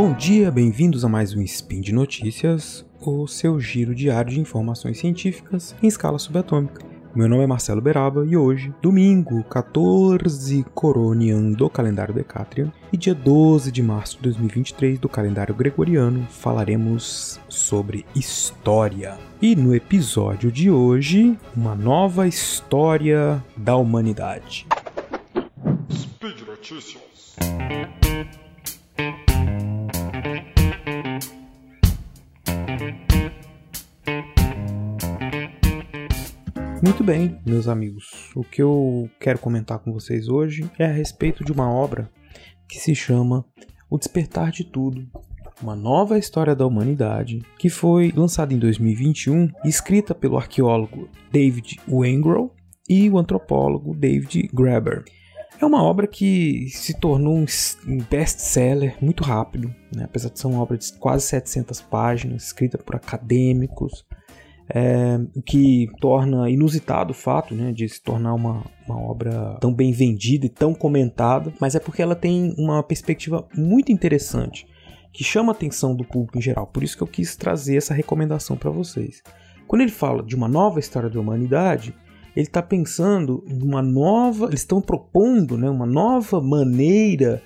Bom dia, bem-vindos a mais um Spin de Notícias, o seu giro diário de informações científicas em escala subatômica. Meu nome é Marcelo Beraba e hoje, domingo, 14 Coronian do calendário Decatrian e dia 12 de março de 2023 do calendário Gregoriano, falaremos sobre história. E no episódio de hoje, uma nova história da humanidade. Speed Notícias. Muito bem, meus amigos. O que eu quero comentar com vocês hoje é a respeito de uma obra que se chama O Despertar de Tudo, uma nova história da humanidade, que foi lançada em 2021 e escrita pelo arqueólogo David Wengrow e o antropólogo David Graeber. É uma obra que se tornou um best-seller muito rápido, né? apesar de ser uma obra de quase 700 páginas, escrita por acadêmicos, é, o que torna inusitado o fato né, de se tornar uma, uma obra tão bem vendida e tão comentada, mas é porque ela tem uma perspectiva muito interessante que chama a atenção do público em geral. Por isso que eu quis trazer essa recomendação para vocês. Quando ele fala de uma nova história da humanidade, ele está pensando numa nova, eles estão propondo né, uma nova maneira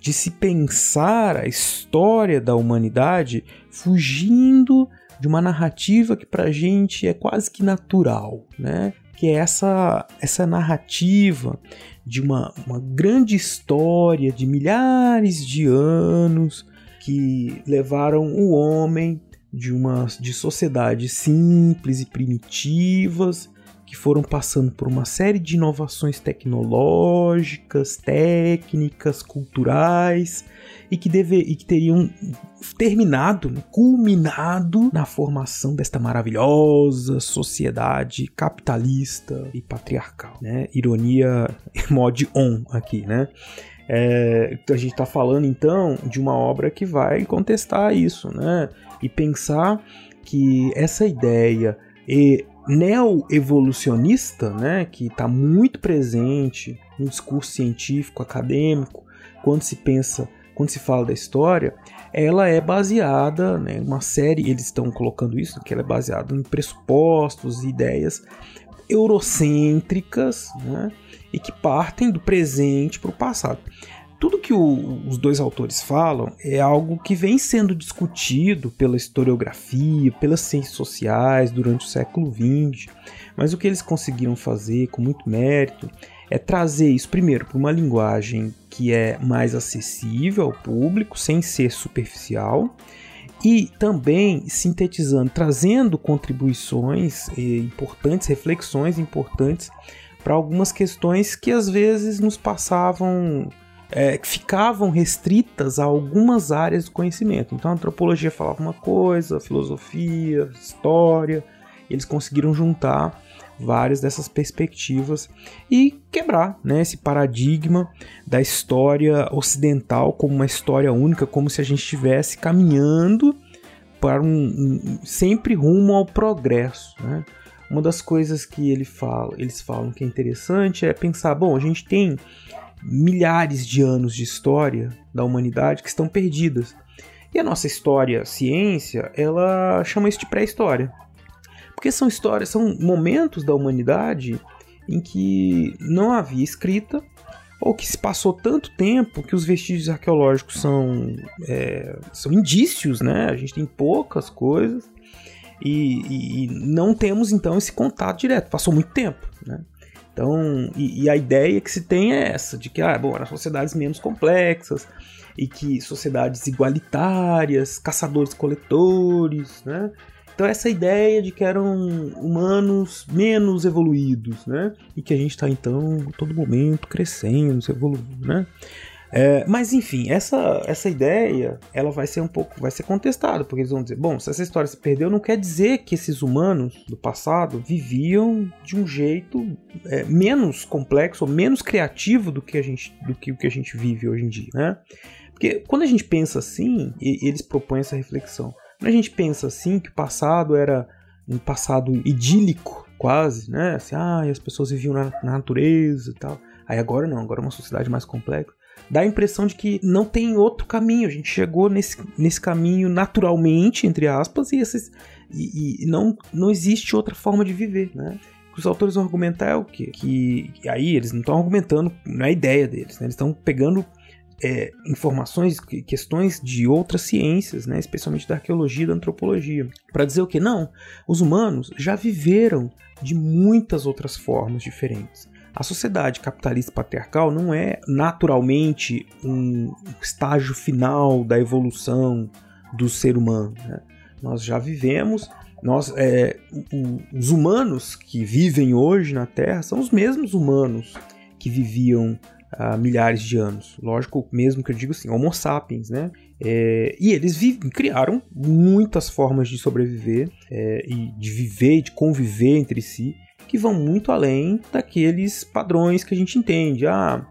de se pensar a história da humanidade fugindo de uma narrativa que para a gente é quase que natural, né? Que é essa, essa narrativa de uma, uma grande história de milhares de anos que levaram o homem de uma de sociedades simples e primitivas que foram passando por uma série de inovações tecnológicas, técnicas, culturais e que, deve, e que teriam terminado, né, culminado na formação desta maravilhosa sociedade capitalista e patriarcal. Né? Ironia mod on aqui, né? É, a gente está falando então de uma obra que vai contestar isso, né? E pensar que essa ideia e neo-evolucionista, né, que está muito presente no discurso científico, acadêmico, quando se pensa, quando se fala da história, ela é baseada, né, uma série, eles estão colocando isso, que ela é baseada em pressupostos e ideias eurocêntricas, né, e que partem do presente para o passado tudo que o, os dois autores falam é algo que vem sendo discutido pela historiografia, pelas ciências sociais durante o século XX, mas o que eles conseguiram fazer com muito mérito é trazer isso primeiro para uma linguagem que é mais acessível ao público, sem ser superficial, e também sintetizando, trazendo contribuições importantes, reflexões importantes para algumas questões que às vezes nos passavam é, ficavam restritas a algumas áreas do conhecimento. Então a antropologia falava uma coisa, filosofia, história, eles conseguiram juntar várias dessas perspectivas e quebrar né, esse paradigma da história ocidental como uma história única, como se a gente estivesse caminhando para um, um sempre rumo ao progresso. Né? Uma das coisas que ele fala, eles falam que é interessante é pensar, bom, a gente tem milhares de anos de história da humanidade que estão perdidas. E a nossa história, ciência, ela chama isso de pré-história. Porque são histórias, são momentos da humanidade em que não havia escrita, ou que se passou tanto tempo que os vestígios arqueológicos são, é, são indícios, né? A gente tem poucas coisas e, e, e não temos então esse contato direto. Passou muito tempo, né? Então, e, e, a ideia que se tem é essa, de que, ah, bom, eram sociedades menos complexas, e que sociedades igualitárias, caçadores-coletores, né? Então essa ideia de que eram humanos menos evoluídos, né? E que a gente está então todo momento crescendo, se evoluindo, né? É, mas enfim, essa, essa ideia ela vai ser um pouco vai ser contestada, porque eles vão dizer, bom, se essa história se perdeu, não quer dizer que esses humanos do passado viviam de um jeito é, menos complexo ou menos criativo do que a gente do que o que a gente vive hoje em dia, né? Porque quando a gente pensa assim, e, eles propõem essa reflexão. Quando a gente pensa assim que o passado era um passado idílico, quase, né? Assim, ah, as pessoas viviam na, na natureza e tal. Aí agora não, agora é uma sociedade mais complexa. Dá a impressão de que não tem outro caminho. A gente chegou nesse, nesse caminho naturalmente, entre aspas, e, esses, e, e não, não existe outra forma de viver, né? O que os autores vão argumentar é o quê? Que, aí eles não estão argumentando, não é a ideia deles, né? Eles estão pegando é, informações, questões de outras ciências, né, especialmente da arqueologia e da antropologia, para dizer o que? Não, os humanos já viveram de muitas outras formas diferentes. A sociedade capitalista patriarcal não é naturalmente um estágio final da evolução do ser humano. Né? Nós já vivemos, nós, é, os humanos que vivem hoje na Terra são os mesmos humanos que viviam há milhares de anos. Lógico, mesmo que eu digo assim, Homo sapiens, né? É, e eles vivem, criaram muitas formas de sobreviver é, e de viver de conviver entre si que vão muito além daqueles padrões que a gente entende. Ah,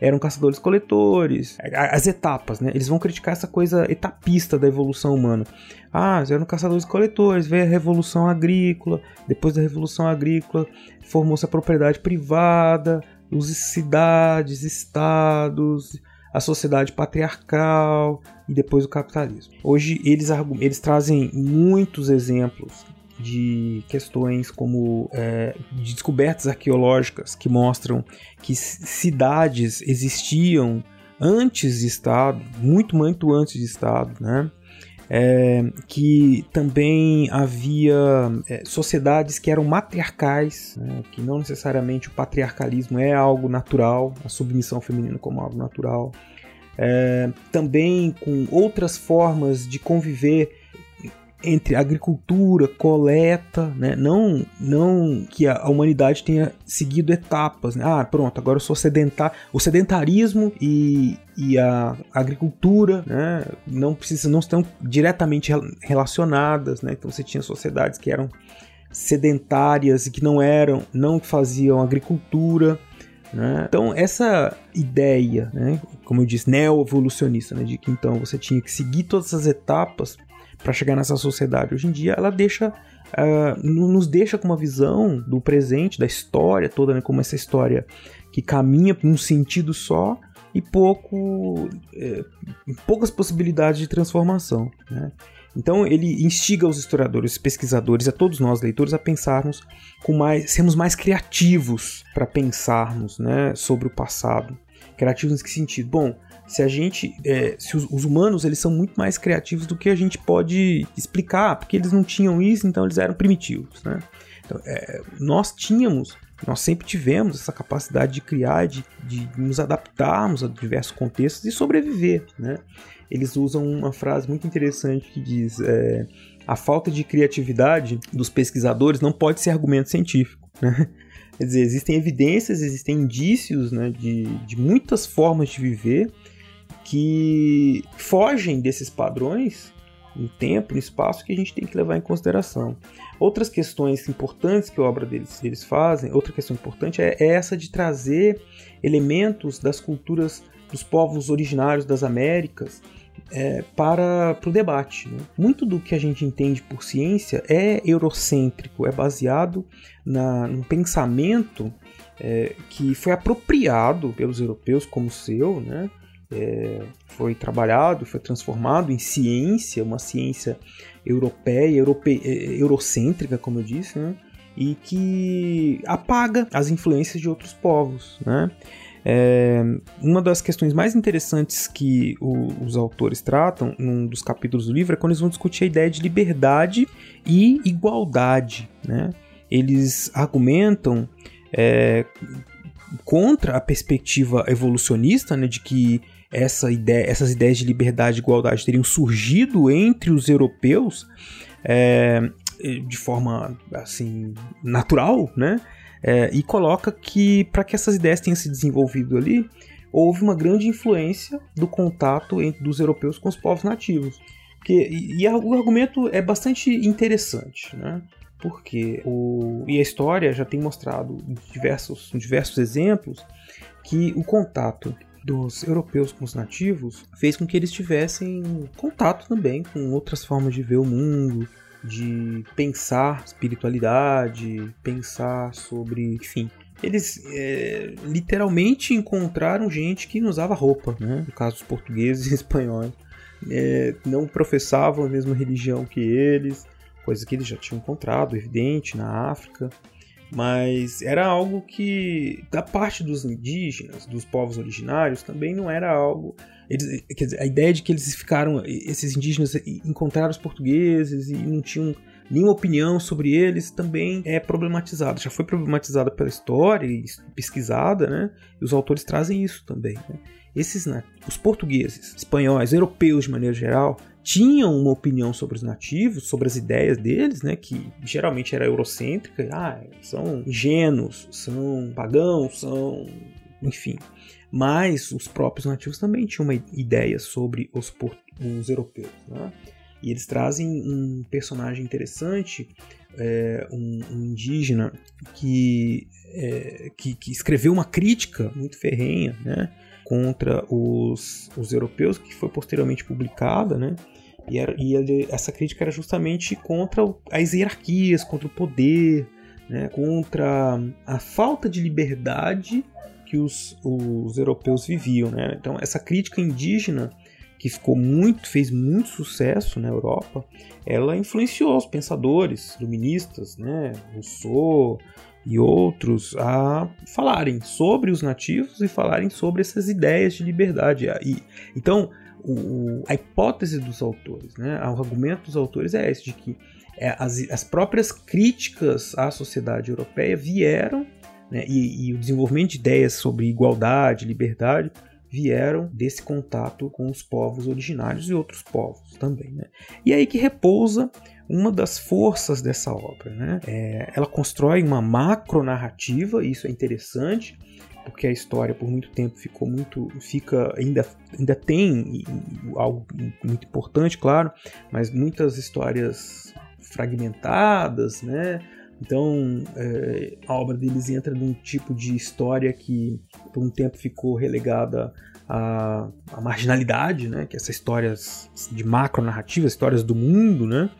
eram caçadores-coletores, as etapas, né? Eles vão criticar essa coisa etapista da evolução humana. Ah, eram caçadores-coletores, veio a revolução agrícola, depois da revolução agrícola formou-se a propriedade privada, os cidades, estados, a sociedade patriarcal e depois o capitalismo. Hoje eles, eles trazem muitos exemplos de questões como é, de descobertas arqueológicas que mostram que cidades existiam antes de Estado, muito, muito antes de Estado, né? É, que também havia é, sociedades que eram matriarcais, né, que não necessariamente o patriarcalismo é algo natural, a submissão feminina como algo natural. É, também com outras formas de conviver entre agricultura, coleta, né? não, não que a humanidade tenha seguido etapas. Né? Ah, pronto, agora eu sou sedentar. O sedentarismo e, e a agricultura né? não, precisam, não estão diretamente relacionadas. Né? Então você tinha sociedades que eram sedentárias e que não eram, não faziam agricultura. Né? Então, essa ideia, né, como eu disse, neo-evolucionista, né, de que então você tinha que seguir todas essas etapas para chegar nessa sociedade. Hoje em dia ela deixa uh, nos deixa com uma visão do presente, da história toda, né, como essa história que caminha num sentido só e pouco é, poucas possibilidades de transformação. Né? Então ele instiga os historiadores, os pesquisadores, a todos nós leitores a pensarmos com mais, sermos mais criativos para pensarmos, né, sobre o passado. Criativos em que sentido? Bom, se a gente, é, se os, os, humanos eles são muito mais criativos do que a gente pode explicar, porque eles não tinham isso, então eles eram primitivos, né? Então, é, nós tínhamos, nós sempre tivemos essa capacidade de criar, de, de nos adaptarmos a diversos contextos e sobreviver, né? Eles usam uma frase muito interessante que diz: é, a falta de criatividade dos pesquisadores não pode ser argumento científico, né? Quer dizer, existem evidências, existem indícios né, de, de muitas formas de viver que fogem desses padrões no tempo, no espaço que a gente tem que levar em consideração. Outras questões importantes que a obra deles, eles fazem, outra questão importante é, é essa de trazer elementos das culturas dos povos originários das Américas é, para, para o debate. Né? Muito do que a gente entende por ciência é eurocêntrico, é baseado na, num pensamento é, que foi apropriado pelos europeus como seu, né? É, foi trabalhado, foi transformado em ciência, uma ciência europeia, europe, é, eurocêntrica, como eu disse, né? e que apaga as influências de outros povos. Né? É, uma das questões mais interessantes que o, os autores tratam num dos capítulos do livro é quando eles vão discutir a ideia de liberdade e igualdade. Né? Eles argumentam é, contra a perspectiva evolucionista né, de que essa ideia, essas ideias de liberdade e igualdade teriam surgido entre os europeus é, de forma assim natural, né? É, e coloca que para que essas ideias tenham se desenvolvido ali, houve uma grande influência do contato entre dos europeus com os povos nativos. Que, e, e o argumento é bastante interessante, né? Porque o, e a história já tem mostrado em diversos, em diversos exemplos que o contato dos europeus com os nativos fez com que eles tivessem contato também com outras formas de ver o mundo, de pensar espiritualidade, pensar sobre, enfim, eles é, literalmente encontraram gente que não usava roupa, né? no caso dos portugueses e espanhóis. É, não professavam a mesma religião que eles, coisa que eles já tinham encontrado, evidente, na África. Mas era algo que, da parte dos indígenas, dos povos originários, também não era algo. Eles, quer dizer, a ideia de que eles ficaram, esses indígenas encontraram os portugueses e não tinham nenhuma opinião sobre eles também é problematizada. Já foi problematizada pela história e pesquisada, né? E os autores trazem isso também. Né? Esses, né, os portugueses, espanhóis, europeus de maneira geral, tinham uma opinião sobre os nativos, sobre as ideias deles, né, que geralmente era eurocêntrica, ah, são ingênuos, são pagãos, são, enfim. Mas os próprios nativos também tinham uma ideia sobre os, os europeus, né? E eles trazem um personagem interessante, é, um, um, indígena que, é, que, que, escreveu uma crítica muito ferrenha né, contra os, os europeus, que foi posteriormente publicada, né? E, era, e ele, essa crítica era justamente contra as hierarquias, contra o poder, né, contra a falta de liberdade que os, os europeus viviam. Né? Então, essa crítica indígena que ficou muito, fez muito sucesso na Europa, ela influenciou os pensadores, iluministas, né, Rousseau e outros a falarem sobre os nativos e falarem sobre essas ideias de liberdade. E, então, o, a hipótese dos autores, né, o argumento dos autores é esse, de que é, as, as próprias críticas à sociedade europeia vieram, né, e, e o desenvolvimento de ideias sobre igualdade, liberdade, vieram desse contato com os povos originários e outros povos também. Né? E é aí que repousa uma das forças dessa obra. Né? É, ela constrói uma macro narrativa, e isso é interessante, porque a história por muito tempo ficou muito fica ainda ainda tem algo muito importante claro mas muitas histórias fragmentadas né então, é, a obra deles entra num tipo de história que por um tempo ficou relegada à, à marginalidade, né? Que essas histórias de macro narrativa, histórias do mundo, né?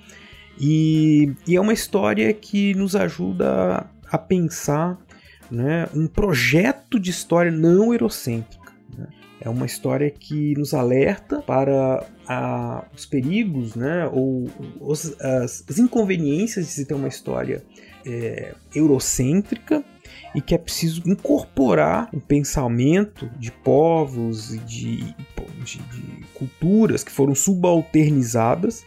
E, e, é uma história que nos ajuda a pensar né, um projeto de história não eurocêntrica. Né? É uma história que nos alerta para a, os perigos né, ou os, as, as, inconveniências de se ter uma história é, eurocêntrica e que é preciso incorporar o pensamento de povos e de, de, de culturas que foram subalternizadas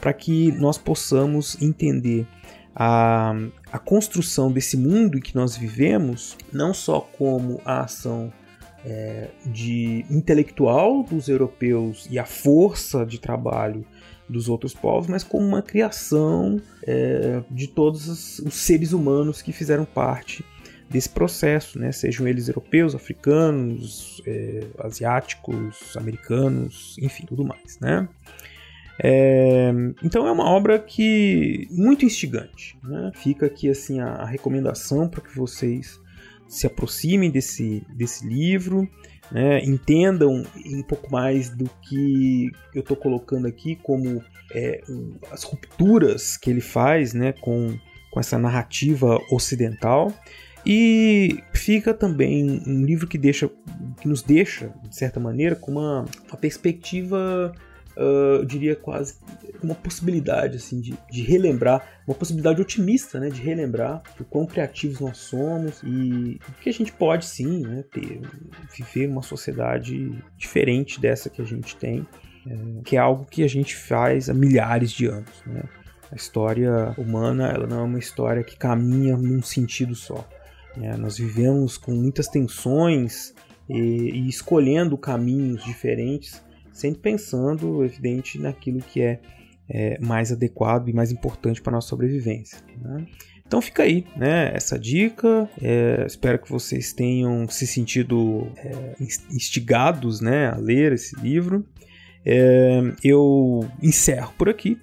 para que nós possamos entender a, a construção desse mundo em que nós vivemos, não só como a ação é, de intelectual dos europeus e a força de trabalho dos outros povos, mas como uma criação é, de todos os seres humanos que fizeram parte desse processo, né? sejam eles europeus, africanos, é, asiáticos, americanos, enfim, tudo mais. Né? É, então é uma obra que muito instigante. Né? Fica aqui assim a, recomendação para que vocês se aproximem desse, desse livro, né? entendam um pouco mais do que eu estou colocando aqui como é, as rupturas que ele faz né? com, com essa narrativa ocidental. E fica também um livro que deixa, que nos deixa, de certa maneira, com uma, uma perspectiva uh, eu diria quase uma possibilidade assim de, de, relembrar, uma possibilidade otimista, né, de relembrar o quão criativos nós somos e que a gente pode sim, né, ter, viver uma sociedade diferente dessa que a gente tem, é, que é algo que a gente faz há milhares de anos, né. A história humana, ela não é uma história que caminha num sentido só. Né? Nós vivemos com muitas tensões e, e escolhendo caminhos diferentes sempre pensando, evidente, naquilo que é, é mais adequado e mais importante para a nossa sobrevivência. Né? Então fica aí, né? Essa dica. É, espero que vocês tenham se sentido é, instigados, né, a ler esse livro. É, eu encerro por aqui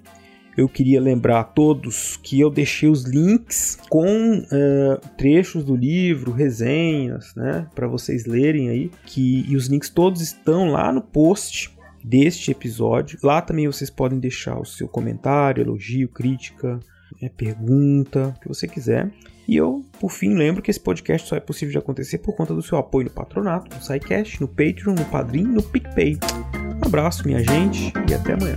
eu queria lembrar a todos que eu deixei os links com uh, trechos do livro, resenhas, né, para vocês lerem aí, que e os links todos estão lá no post deste episódio. Lá também vocês podem deixar o seu comentário, elogio, crítica, é, pergunta, o que você quiser. E eu, por fim, lembro que esse podcast só é possível de acontecer por conta do seu apoio no patronato, no SciCast, no Patreon, no Padrim no PicPay. Um abraço, minha gente, e até amanhã.